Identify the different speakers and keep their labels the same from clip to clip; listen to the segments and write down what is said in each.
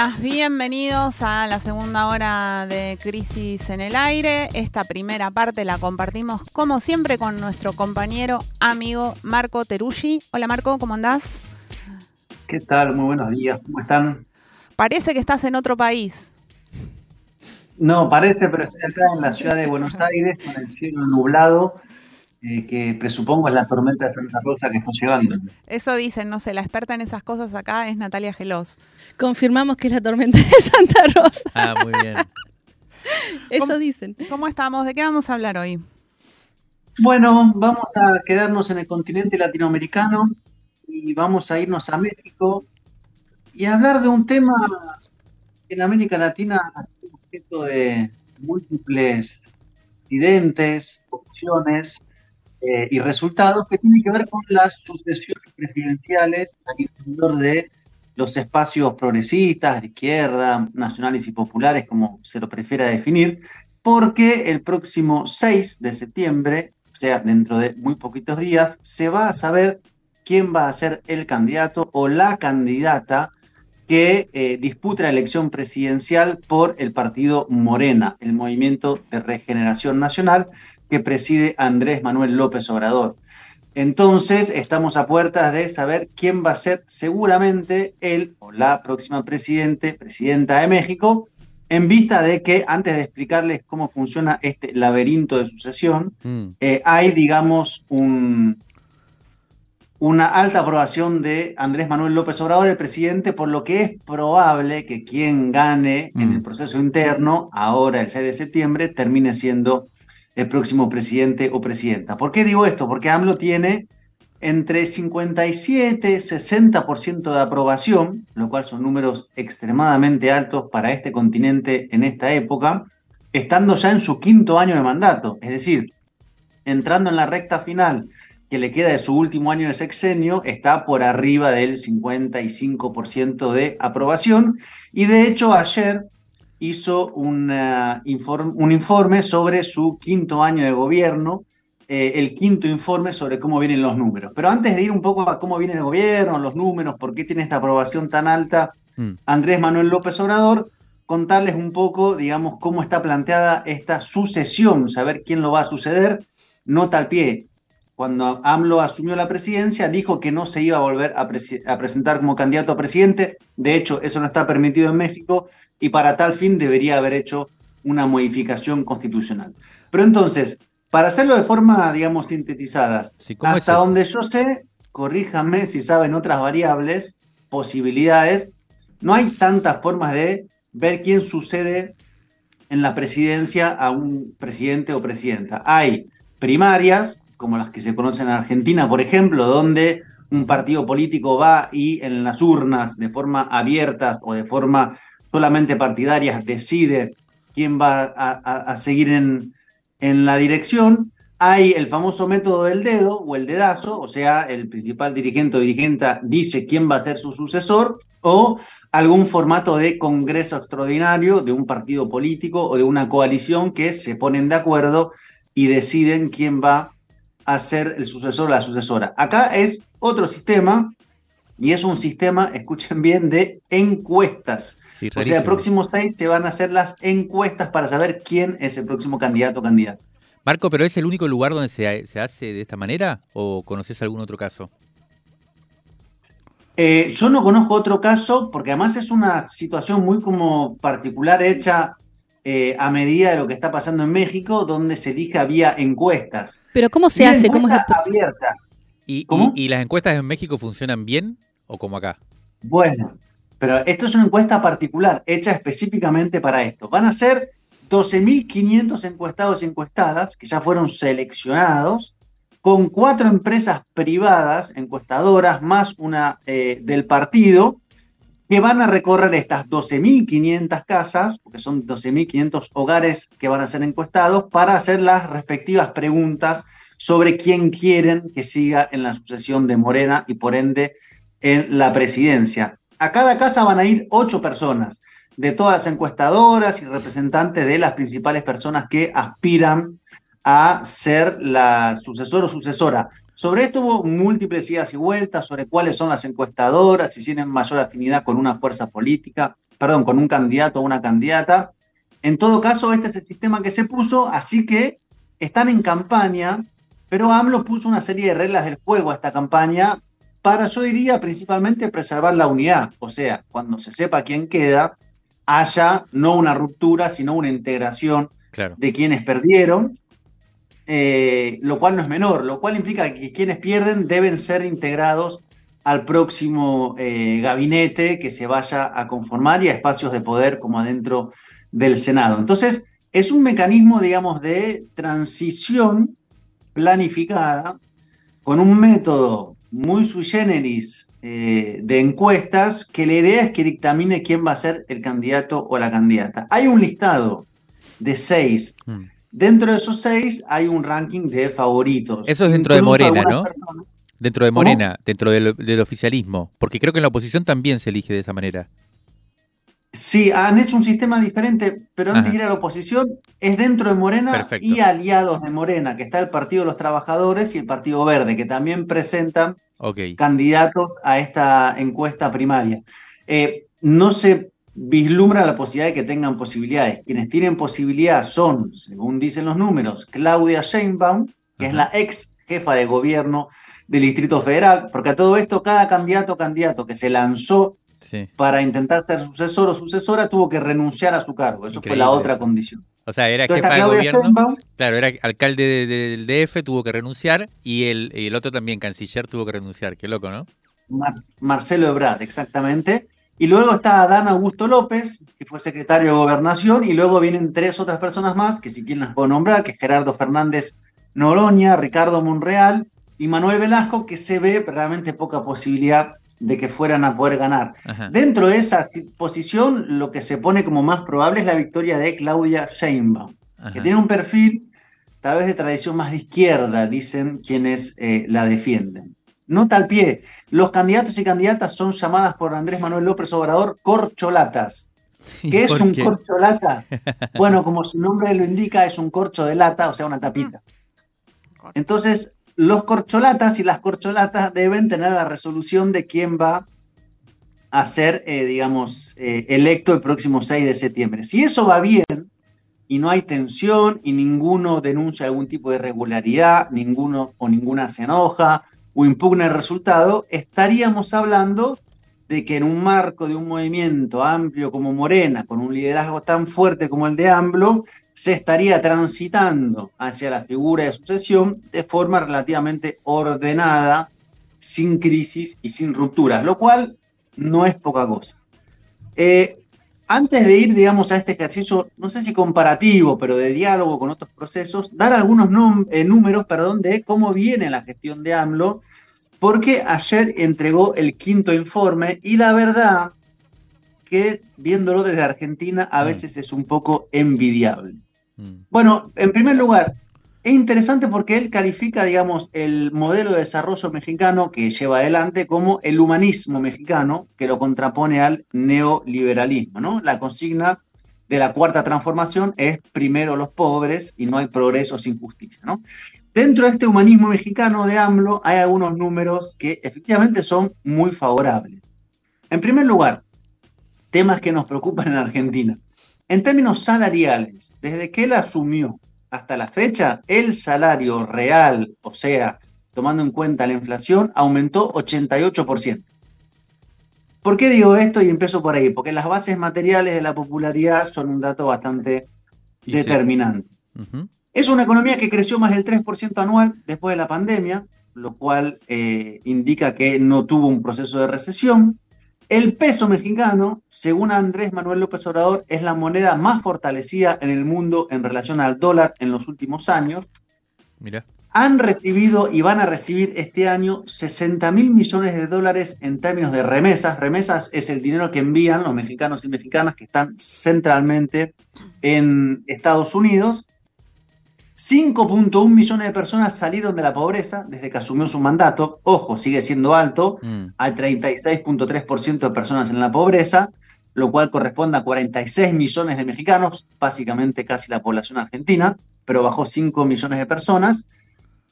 Speaker 1: Bienvenidas, bienvenidos a la segunda hora de Crisis en el Aire. Esta primera parte la compartimos como siempre con nuestro compañero, amigo Marco Teruggi. Hola Marco, ¿cómo andás?
Speaker 2: ¿Qué tal? Muy buenos días, ¿cómo están?
Speaker 1: Parece que estás en otro país.
Speaker 2: No, parece, pero estoy acá en la ciudad de Buenos Aires con el cielo nublado eh, que presupongo es la tormenta de Santa Rosa que está llegando.
Speaker 1: Eso dicen, no sé, la experta en esas cosas acá es Natalia Gelos.
Speaker 3: Confirmamos que es la tormenta de Santa Rosa.
Speaker 4: Ah, muy bien.
Speaker 3: Eso dicen.
Speaker 1: ¿Cómo estamos? ¿De qué vamos a hablar hoy?
Speaker 2: Bueno, vamos a quedarnos en el continente latinoamericano y vamos a irnos a México y hablar de un tema que en América Latina ha sido objeto de múltiples incidentes, opciones, eh, y resultados que tienen que ver con las sucesiones presidenciales al interior de los espacios progresistas, de izquierda, nacionales y populares, como se lo prefiera definir, porque el próximo 6 de septiembre, o sea, dentro de muy poquitos días, se va a saber quién va a ser el candidato o la candidata que eh, disputa la elección presidencial por el partido Morena, el Movimiento de Regeneración Nacional, que preside Andrés Manuel López Obrador. Entonces, estamos a puertas de saber quién va a ser seguramente el o la próxima presidente, presidenta de México, en vista de que, antes de explicarles cómo funciona este laberinto de sucesión, mm. eh, hay, digamos, un, una alta aprobación de Andrés Manuel López Obrador, el presidente, por lo que es probable que quien gane en mm. el proceso interno, ahora el 6 de septiembre, termine siendo el próximo presidente o presidenta. ¿Por qué digo esto? Porque AMLO tiene entre 57 y 60% de aprobación, lo cual son números extremadamente altos para este continente en esta época, estando ya en su quinto año de mandato, es decir, entrando en la recta final que le queda de su último año de sexenio, está por arriba del 55% de aprobación. Y de hecho ayer hizo un informe sobre su quinto año de gobierno, eh, el quinto informe sobre cómo vienen los números. Pero antes de ir un poco a cómo viene el gobierno, los números, por qué tiene esta aprobación tan alta mm. Andrés Manuel López Obrador, contarles un poco, digamos, cómo está planteada esta sucesión, saber quién lo va a suceder. Nota al pie, cuando AMLO asumió la presidencia, dijo que no se iba a volver a, a, presentar como candidato a presidente. De hecho, eso no está permitido en México y para tal fin debería haber hecho una modificación constitucional. Pero entonces, para hacerlo de forma, digamos, sintetizada, hasta donde yo sé, corríjanme si saben otras variables, posibilidades, no hay tantas formas de ver quién sucede en la presidencia a un presidente o presidenta. Hay primarias, como las que se conocen en Argentina, por ejemplo, donde un partido político va y en las urnas de forma abierta o de forma solamente partidarias decide quién va a, seguir en, en, la dirección. Hay el famoso método del dedo o el dedazo, o sea, el principal dirigente o dirigenta dice quién va a ser su sucesor, o algún formato de congreso extraordinario de un partido político o de una coalición que se ponen de acuerdo y deciden quién va a ser el sucesor o la sucesora. Acá es otro sistema y es un sistema, escuchen bien, de encuestas. o sea, el próximo 6 se van a hacer las encuestas para saber quién es el próximo candidato o candidata.
Speaker 4: Marco, ¿pero es el único lugar donde se, se hace de esta manera o conoces algún otro caso?
Speaker 2: Eh, yo no conozco otro caso porque además es una situación muy como particular hecha eh, a medida de lo que está pasando en México, donde se elige vía encuestas.
Speaker 3: Pero ¿cómo se hace? ¿Cómo es
Speaker 2: abierta?
Speaker 4: ¿Y, las encuestas en México funcionan bien o como acá?
Speaker 2: Bueno, pero esto es una encuesta particular, hecha específicamente para esto. Van a ser 12.500 encuestados y encuestadas que ya fueron seleccionados con cuatro empresas privadas encuestadoras más una eh, del partido que van a recorrer estas 12.500 casas, porque son 12.500 hogares que van a ser encuestados, para hacer las respectivas preguntas sobre quién quieren que siga en la sucesión de Morena y por ende en la presidencia. A cada casa van a ir ocho personas, de todas las encuestadoras y representantes de las principales personas que aspiran a ser la sucesor o sucesora. Sobre esto hubo múltiples idas y vueltas sobre cuáles son las encuestadoras, si tienen mayor afinidad con una fuerza política, perdón, con un candidato o una candidata. En todo caso, este es el sistema que se puso, así que están en campaña, pero AMLO puso una serie de reglas del juego a esta campaña para, yo diría, principalmente preservar la unidad. O sea, cuando se sepa quién queda, haya no una ruptura, sino una integración de quienes perdieron, eh, lo cual no es menor, lo cual implica que quienes pierden deben ser integrados al próximo eh, gabinete que se vaya a conformar y a espacios de poder como adentro del Senado. Entonces, es un mecanismo, digamos, de transición planificada con un método muy sui generis eh, de encuestas que la idea es que dictamine quién va a ser el candidato o la candidata. Hay un listado de seis. Mm. Dentro de esos seis hay un ranking de favoritos.
Speaker 4: Eso es dentro de Morena, ¿no? Dentro de Morena, dentro del, oficialismo. Porque creo que en la oposición también se elige de esa manera.
Speaker 2: Sí, han hecho un sistema diferente, pero antes de ir a la oposición, es dentro de Morena y aliados de Morena, que está el Partido de los Trabajadores y el Partido Verde, que también presentan candidatos a esta encuesta primaria. Eh, no se vislumbra la posibilidad de que tengan posibilidades. Quienes tienen posibilidad son, según dicen los números, Claudia Sheinbaum, que es la ex jefa de gobierno del Distrito Federal, porque a todo esto cada candidato candidato que se lanzó para intentar ser sucesor o sucesora, tuvo que renunciar a su cargo. Eso fue la otra condición.
Speaker 4: O sea, era jefa de gobierno. claro, era alcalde del DF, tuvo que renunciar, y el, el, otro también, canciller, tuvo que renunciar. Qué loco, ¿no?
Speaker 2: Marcelo Ebrard, exactamente. Y luego está Adán Augusto López, que fue secretario de Gobernación, y luego vienen tres otras personas más, que si quieren las puedo nombrar, que es Gerardo Fernández Noroña, Ricardo Monreal y Manuel Velasco, que se ve realmente poca posibilidad de que fueran a poder ganar. Dentro de esa posición, lo que se pone como más probable es la victoria de Claudia Sheinbaum, que tiene un perfil tal vez de tradición más de izquierda, dicen quienes eh, la defienden. Nota al pie, los candidatos y candidatas son llamadas por Andrés Manuel López Obrador corcholatas. ¿Qué es un corcholata? Bueno, como su nombre lo indica, es un corcho de lata, o sea, una tapita. Entonces, los corcholatas y las corcholatas deben tener la resolución de quién va a ser, eh, digamos, eh, electo el próximo 6 de septiembre. Si eso va bien y no hay tensión y ninguno denuncia algún tipo de irregularidad, ninguno o ninguna se enoja o impugna el resultado, estaríamos hablando de que en un marco de un movimiento amplio como Morena, con un liderazgo tan fuerte como el de AMLO, se estaría transitando hacia la figura de sucesión de forma relativamente ordenada, sin crisis y sin ruptura, lo cual no es poca cosa. Eh, antes de ir, digamos, a este ejercicio, no sé si comparativo, pero de diálogo con otros procesos, dar algunos eh, números, perdón, de cómo viene la gestión de AMLO, porque ayer entregó el quinto informe y la verdad que viéndolo desde Argentina a mm. veces es un poco envidiable. Mm. Bueno, en primer lugar, es interesante porque él califica, digamos, el modelo de desarrollo mexicano que lleva adelante como el humanismo mexicano, que lo contrapone al neoliberalismo, ¿no? La consigna de la cuarta transformación es primero los pobres y no hay progreso sin justicia, ¿no? Dentro de este humanismo mexicano de AMLO hay algunos números que efectivamente son muy favorables. En primer lugar, temas que nos preocupan en Argentina. En términos salariales, desde que él asumió hasta la fecha, el salario real, o sea, tomando en cuenta la inflación, aumentó 88%. ¿Por qué digo esto y empiezo por ahí? Porque las bases materiales de la popularidad son un dato bastante determinante. Es una economía que creció más del 3% anual después de la pandemia, lo cual eh, indica que no tuvo un proceso de recesión. El peso mexicano, según Andrés Manuel López Obrador, es la moneda más fortalecida en el mundo en relación al dólar en los últimos años.
Speaker 4: Mira.
Speaker 2: han recibido y van a recibir este año 60 mil millones de dólares en términos de remesas. Remesas es el dinero que envían los mexicanos y mexicanas que están centralmente en Estados Unidos. 5.1 millones de personas salieron de la pobreza desde que asumió su mandato. Ojo, sigue siendo alto. Mm. Hay 36.3% de personas en la pobreza, lo cual corresponde a 46 millones de mexicanos, básicamente casi la población argentina, pero bajó 5 millones de personas.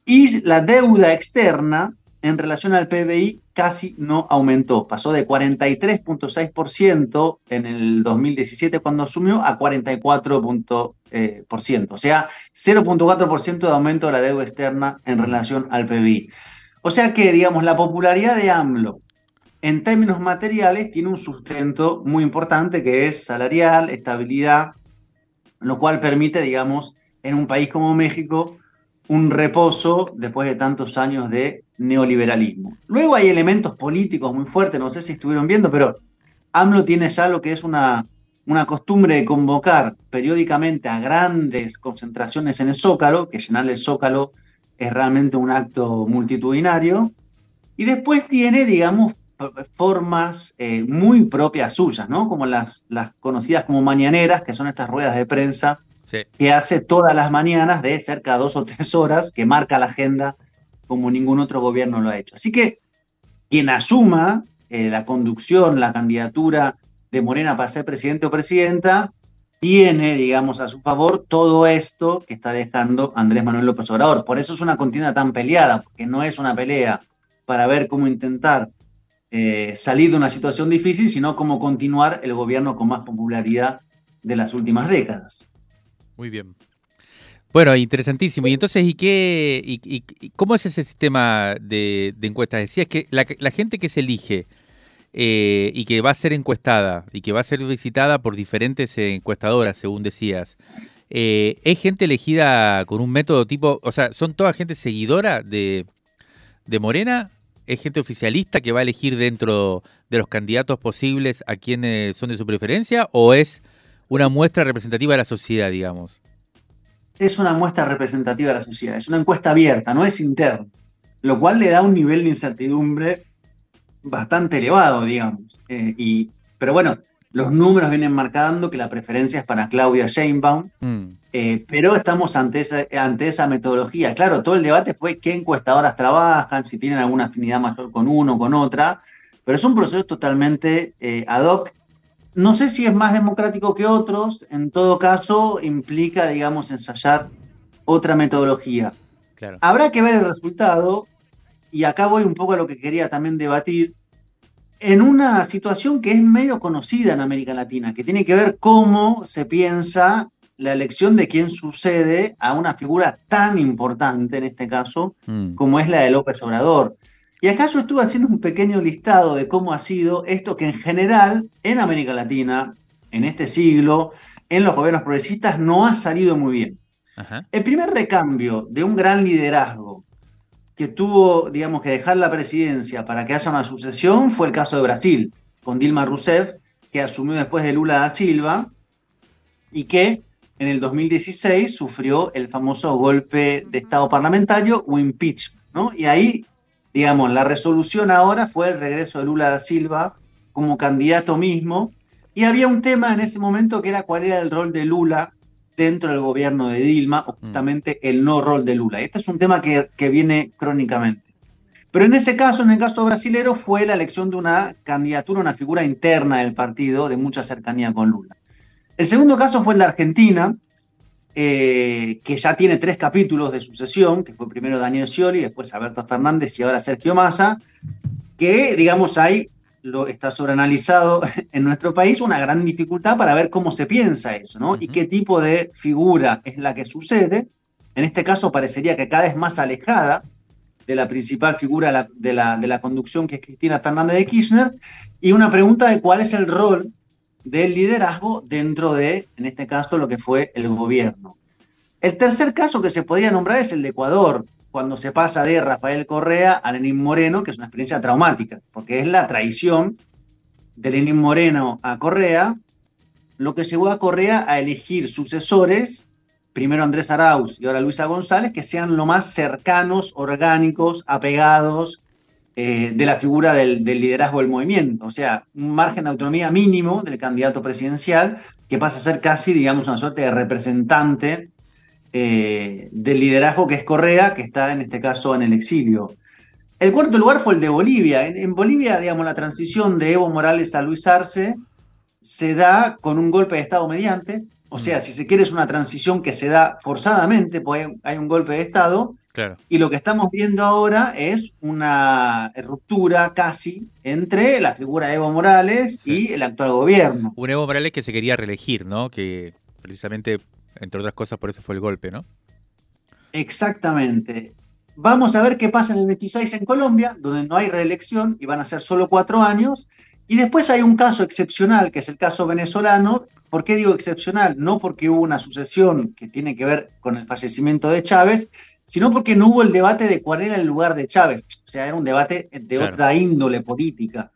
Speaker 2: Y la deuda externa en relación al PBI casi no aumentó. Pasó de 43.6% en el 2017 cuando asumió a 44%. Eh, o sea, 0.4% de aumento de la deuda externa en relación al PBI. O sea que, digamos, la popularidad de AMLO en términos materiales tiene un sustento muy importante que es salarial, estabilidad, lo cual permite, digamos, en un país como México, un reposo después de tantos años de neoliberalismo. Luego hay elementos políticos muy fuertes, no sé si estuvieron viendo, pero AMLO tiene ya lo que es una, una costumbre de convocar periódicamente a grandes concentraciones en el Zócalo, que llenar el Zócalo es realmente un acto multitudinario, y después tiene, digamos, formas eh, muy propias suyas, ¿no? Como las, las conocidas como mañaneras, que son estas ruedas de prensa que hace todas las mañanas de cerca de dos o tres horas, que marca la agenda como ningún otro gobierno lo ha hecho. Así que quien asuma eh, la conducción, la candidatura de Morena para ser presidente o presidenta, tiene, digamos, a su favor todo esto que está dejando Andrés Manuel López Obrador. Por eso es una contienda tan peleada, porque no es una pelea para ver cómo intentar eh, salir de una situación difícil, sino cómo continuar el gobierno con más popularidad de las últimas décadas.
Speaker 4: Muy bien. Bueno, interesantísimo. Y entonces, ¿y qué, y, cómo es ese sistema de, encuestas? Decías que la, gente que se elige eh, y que va a ser encuestada y que va a ser visitada por diferentes encuestadoras, según decías, eh, ¿es gente elegida con un método tipo, o sea, son toda gente seguidora de, de Morena? ¿Es gente oficialista que va a elegir dentro de los candidatos posibles a quienes son de su preferencia? ¿O es una muestra representativa de la sociedad, digamos.
Speaker 2: Es una muestra representativa de la sociedad, es una encuesta abierta, no es interna, lo cual le da un nivel de incertidumbre bastante elevado, digamos. Eh, y, pero bueno, los números vienen marcando que la preferencia es para Claudia Sheinbaum, mm. eh, pero estamos ante esa, ante esa metodología. Claro, todo el debate fue qué encuestadoras trabajan, si tienen alguna afinidad mayor con uno o con otra, pero es un proceso totalmente eh, ad hoc no sé si es más democrático que otros, en todo caso implica, digamos, ensayar otra metodología. Habrá que ver el resultado, y acá voy un poco a lo que quería también debatir, en una situación que es medio conocida en América Latina, que tiene que ver cómo se piensa la elección de quién sucede a una figura tan importante, en este caso, mm. como es la de López Obrador. Y acá yo estuve haciendo un pequeño listado de cómo ha sido esto que en general en América Latina, en este siglo, en los gobiernos progresistas, no ha salido muy bien. El primer recambio de un gran liderazgo que tuvo, digamos, que dejar la presidencia para que haya una sucesión fue el caso de Brasil, con Dilma Rousseff, que asumió después de Lula da Silva y que en el 2016 sufrió el famoso golpe de Estado parlamentario o impeachment. ¿no? Y ahí digamos, la resolución ahora fue el regreso de Lula da Silva como candidato mismo, y había un tema en ese momento que era cuál era el rol de Lula dentro del gobierno de Dilma, o mm. justamente el no rol de Lula. Este es un tema que, que viene crónicamente. Pero en ese caso, en el caso brasilero, fue la elección de una candidatura, una figura interna del partido de mucha cercanía con Lula. El segundo caso fue el de Argentina, eh, que ya tiene tres capítulos de sucesión, que fue primero Daniel Scioli, después Alberto Fernández y ahora Sergio Massa, que, digamos, hay, lo está sobreanalizado en nuestro país, una gran dificultad para ver cómo se piensa eso, ¿no? Y qué tipo de figura es la que sucede. En este caso parecería que cada vez más alejada de la principal figura de la, de la conducción, que es Cristina Fernández de Kirchner, y una pregunta de cuál es el rol del liderazgo dentro de, en este caso, lo que fue el gobierno. El tercer caso que se podría nombrar es el de Ecuador, cuando se pasa de Rafael Correa a Lenín Moreno, que es una experiencia traumática, porque es la traición de Lenín Moreno a Correa, lo que llevó a Correa a elegir sucesores, primero Andrés Arauz y ahora Luisa González, que sean lo más cercanos, orgánicos, apegados eh, de la figura del, liderazgo del movimiento. O sea, un margen de autonomía mínimo del candidato presidencial que pasa a ser casi, digamos, una suerte de representante eh, del liderazgo que es Correa, que está en este caso en el exilio. El cuarto lugar fue el de Bolivia. En, Bolivia, digamos, la transición de Evo Morales a Luis Arce se da con un golpe de Estado mediante, o sea, si se quiere es una transición que se da forzadamente, pues hay un golpe de Estado.
Speaker 4: Claro.
Speaker 2: Y lo que estamos viendo ahora es una ruptura casi entre la figura de Evo Morales y el actual gobierno.
Speaker 4: Un Evo Morales que se quería reelegir, ¿no? Que precisamente, entre otras cosas, por eso fue el golpe, ¿no?
Speaker 2: Exactamente. Vamos a ver qué pasa en el 26 en Colombia, donde no hay reelección y van a ser solo cuatro años. Y después hay un caso excepcional, que es el caso venezolano, ¿Por qué digo excepcional? No porque hubo una sucesión que tiene que ver con el fallecimiento de Chávez, sino porque no hubo el debate de cuál era el lugar de Chávez. O sea, era un debate de otra índole política.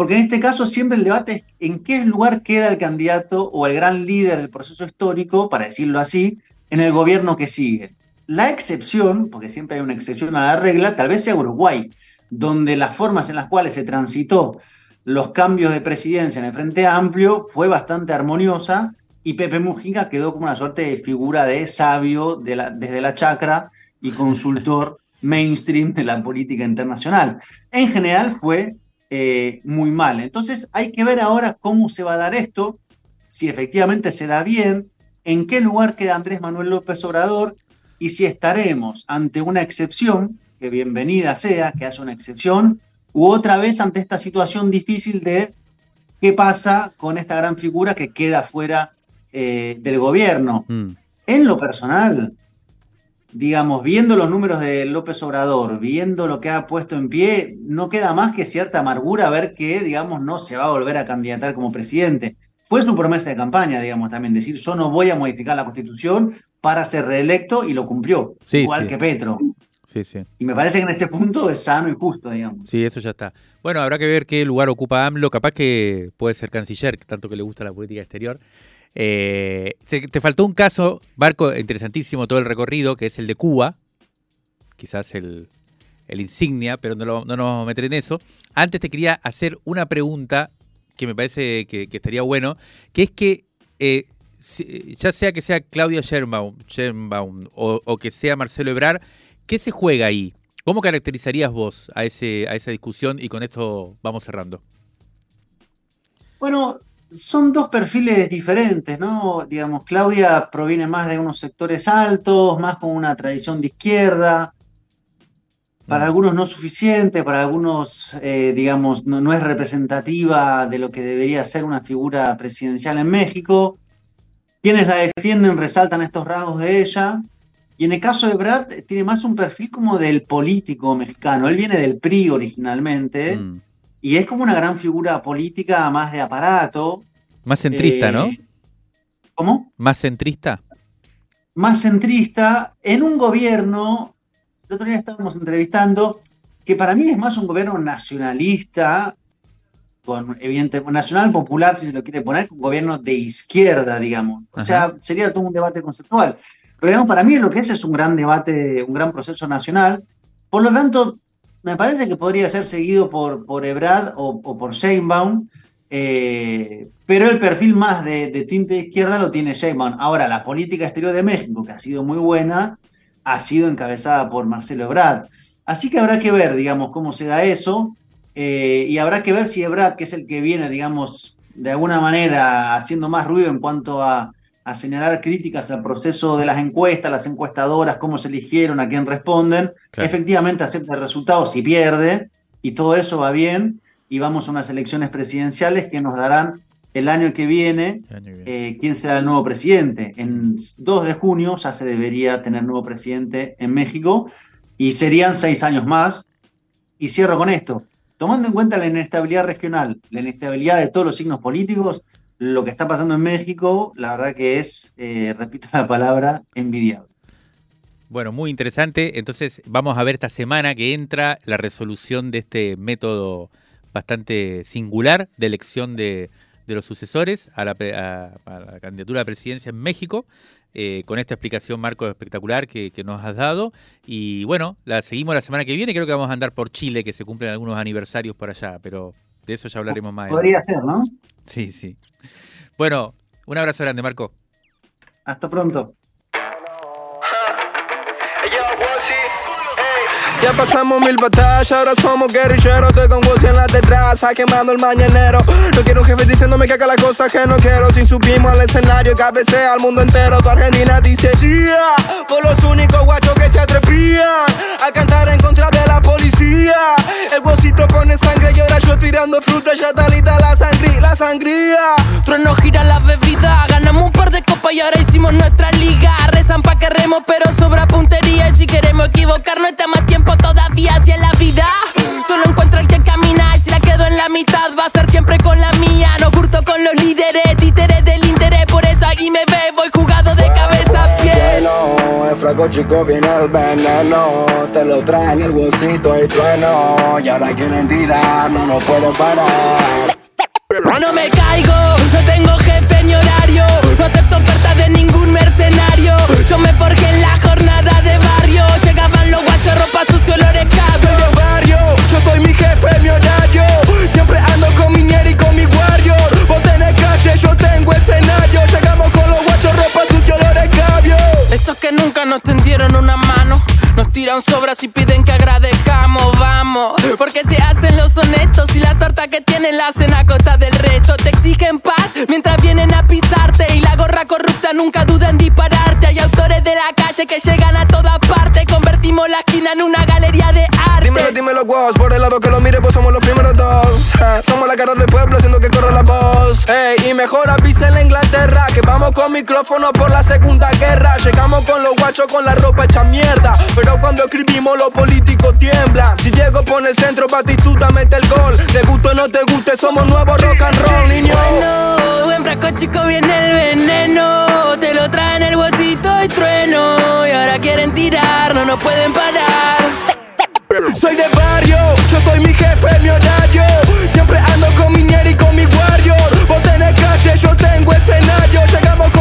Speaker 2: Porque en este caso siempre el debate es en qué lugar queda el candidato o el gran líder del proceso histórico, para decirlo así, en el gobierno que sigue. La excepción, porque siempre hay una excepción a la regla, tal vez sea Uruguay, donde las formas en las cuales se transitó los cambios de presidencia en el Frente Amplio fue bastante armoniosa y Pepe Mujica quedó como una suerte de figura de sabio de desde la chacra y consultor mainstream de la política internacional. En general fue eh, muy mal. Entonces hay que ver ahora cómo se va a dar esto, si efectivamente se da bien, en qué lugar queda Andrés Manuel López Obrador y si estaremos ante una excepción, que bienvenida sea que haya una excepción, u otra vez ante esta situación difícil de qué pasa con esta gran figura que queda fuera eh, del gobierno. Mm. En lo personal, digamos, viendo los números de López Obrador, viendo lo que ha puesto en pie, no queda más que cierta amargura ver que, digamos, no se va a volver a candidatar como presidente. Fue su promesa de campaña, digamos, también decir, yo no voy a modificar la constitución para ser reelecto y lo cumplió, igual que Petro.
Speaker 4: Sí, sí.
Speaker 2: Y me parece que en este punto es sano y justo, digamos.
Speaker 4: Sí, eso ya está. Bueno, habrá que ver qué lugar ocupa AMLO. Capaz que puede ser canciller, tanto que le gusta la política exterior. Eh, te, faltó un caso, Barco, interesantísimo todo el recorrido, que es el de Cuba. Quizás el, insignia, pero no, no, nos vamos a meter en eso. Antes te quería hacer una pregunta que me parece que, estaría bueno, que es que eh, ya sea que sea Claudia Scherbaum, o, o, que sea Marcelo Ebrar, ¿Qué se juega ahí? ¿Cómo caracterizarías vos a, ese, a esa discusión? Y con esto vamos cerrando.
Speaker 2: Bueno, son dos perfiles diferentes, ¿no? Digamos, Claudia proviene más de unos sectores altos, más con una tradición de izquierda, para mm. algunos no suficiente, para algunos, eh, digamos, no, no, es representativa de lo que debería ser una figura presidencial en México. Quienes la defienden resaltan estos rasgos de ella, y en el caso de Brad, tiene más un perfil como del político mexicano. Él viene del PRI originalmente mm. Y es como una gran figura política, más de aparato.
Speaker 4: Más centrista, ¿no?
Speaker 2: Eh, ¿Cómo?
Speaker 4: Más centrista.
Speaker 2: Más centrista en un gobierno, el otro día estábamos entrevistando, que para mí es más un gobierno nacionalista, con evidentemente nacional popular, si se lo quiere poner, un gobierno de izquierda, digamos. O sea, sería todo un debate conceptual. Pero para mí lo que es es un gran debate, un gran proceso nacional. Por lo tanto, me parece que podría ser seguido por, por Ebrad o, por Sheinbaum, eh, pero el perfil más de, tinte de izquierda lo tiene Sheinbaum. Ahora, la política exterior de México, que ha sido muy buena, ha sido encabezada por Marcelo Ebrard. Así que habrá que ver, digamos, cómo se da eso, eh, y habrá que ver si Ebrard, que es el que viene, digamos, de alguna manera haciendo más ruido en cuanto a a señalar críticas al proceso de las encuestas, las encuestadoras, cómo se eligieron, a quién responden, efectivamente acepta el resultado si pierde, y todo eso va bien, y vamos a unas elecciones presidenciales que nos darán el año que viene, eh, quién será el nuevo presidente. En 2 de junio ya se debería tener nuevo presidente en México, y serían seis años más. Y cierro con esto. Tomando en cuenta la inestabilidad regional, la inestabilidad de todos los signos políticos, lo que está pasando en México, la verdad que es, eh, repito la palabra, envidiable.
Speaker 4: Bueno, muy interesante. Entonces vamos a ver esta semana que entra la resolución de este método bastante singular de elección de, los sucesores a la, a- la candidatura a presidencia en México, eh, con esta explicación, Marco, espectacular que, que nos has dado. Y bueno, la seguimos la semana que viene. Creo que vamos a andar por Chile, que se cumplen algunos aniversarios por allá, pero de eso ya hablaremos más.
Speaker 2: Podría ser, ¿no?
Speaker 4: Sí, sí. Bueno, un abrazo grande, Marco.
Speaker 2: Hasta pronto.
Speaker 5: Ya pasamos mil batallas, ahora somos guerrilleros. Estoy con Wozy en la detrás, quemando el mañanero. No quiero un jefe diciéndome que haga las cosas que no quiero. Si subimos al escenario, cabecea al mundo entero. Tu Argentina dice, yeah, por los únicos guachos que se atrevían a cantar en contra de la policía. El bolsito pone sangre y ahora yo tirando fruta. Ya está lista la sangría, la sangría.
Speaker 6: Trueno gira la bebida, ganamos un par de copas y ahora hicimos nuestra liga. Rezan pa' que remos, pero sobra puntería. Y si queremos equivocarnos, está más tiempo todavía hacia la vida. Solo encuentro el que camina y si la quedo en la mitad, va a ser siempre con la mía. No curto con los líderes, títeres del interés. Por eso ahí me ve, voy jugado de cabeza a pies.
Speaker 5: Bueno, el flaco chico viene el veneno. Te lo traen el bolsito y trueno. Y ahora quieren tirar, no nos pueden parar.
Speaker 6: No me caigo, no tengo jefe ni horario. No acepto ofertas de ningún mercenario. Yo me forjé en la jornada de barrio. Llegaban los guachos, ropa sucio, olores
Speaker 5: Soy
Speaker 6: cabros.
Speaker 5: de barrio, yo soy mi jefe, mi horario. Siempre ando con mi ñera y con mi warrior. Vos tenés calle, yo tengo escenario. Llegamos con los guachos, ropa sucia, olores cabio.
Speaker 6: Esos que nunca nos tendieron una mano. Nos tiran sobras y piden que agradezcamos, vamos. Porque se hacen los honestos y la torta que tienen la hacen a costa del resto. Te exigen paz que llegan a todas partes. Convertimos la esquina en una galería de arte.
Speaker 5: Dímelo, dímelo, vos. Por el lado que lo mire, pues somos los primeros dos. Ja, somos la cara del pueblo haciendo que corra la voz. Ey, y mejor avisen a Inglaterra que vamos con micrófono por la segunda guerra. Llegamos con los guachos con la ropa hecha mierda. Pero cuando escribimos, los políticos tiemblan. Si Diego pone el centro, Batistuta mete el gol. Te guste o no te guste, somos nuevos rock and roll, niño.
Speaker 6: Bueno, en frasco chico viene el veneno. Te lo traen el huesito y trueno. Quieren tirar, no nos pueden parar.
Speaker 5: Soy de barrio, yo soy mi jefe, mi horario. Siempre ando con mi ñera y con mi warrior. Vos tenés calle, yo tengo escenario. Llegamos con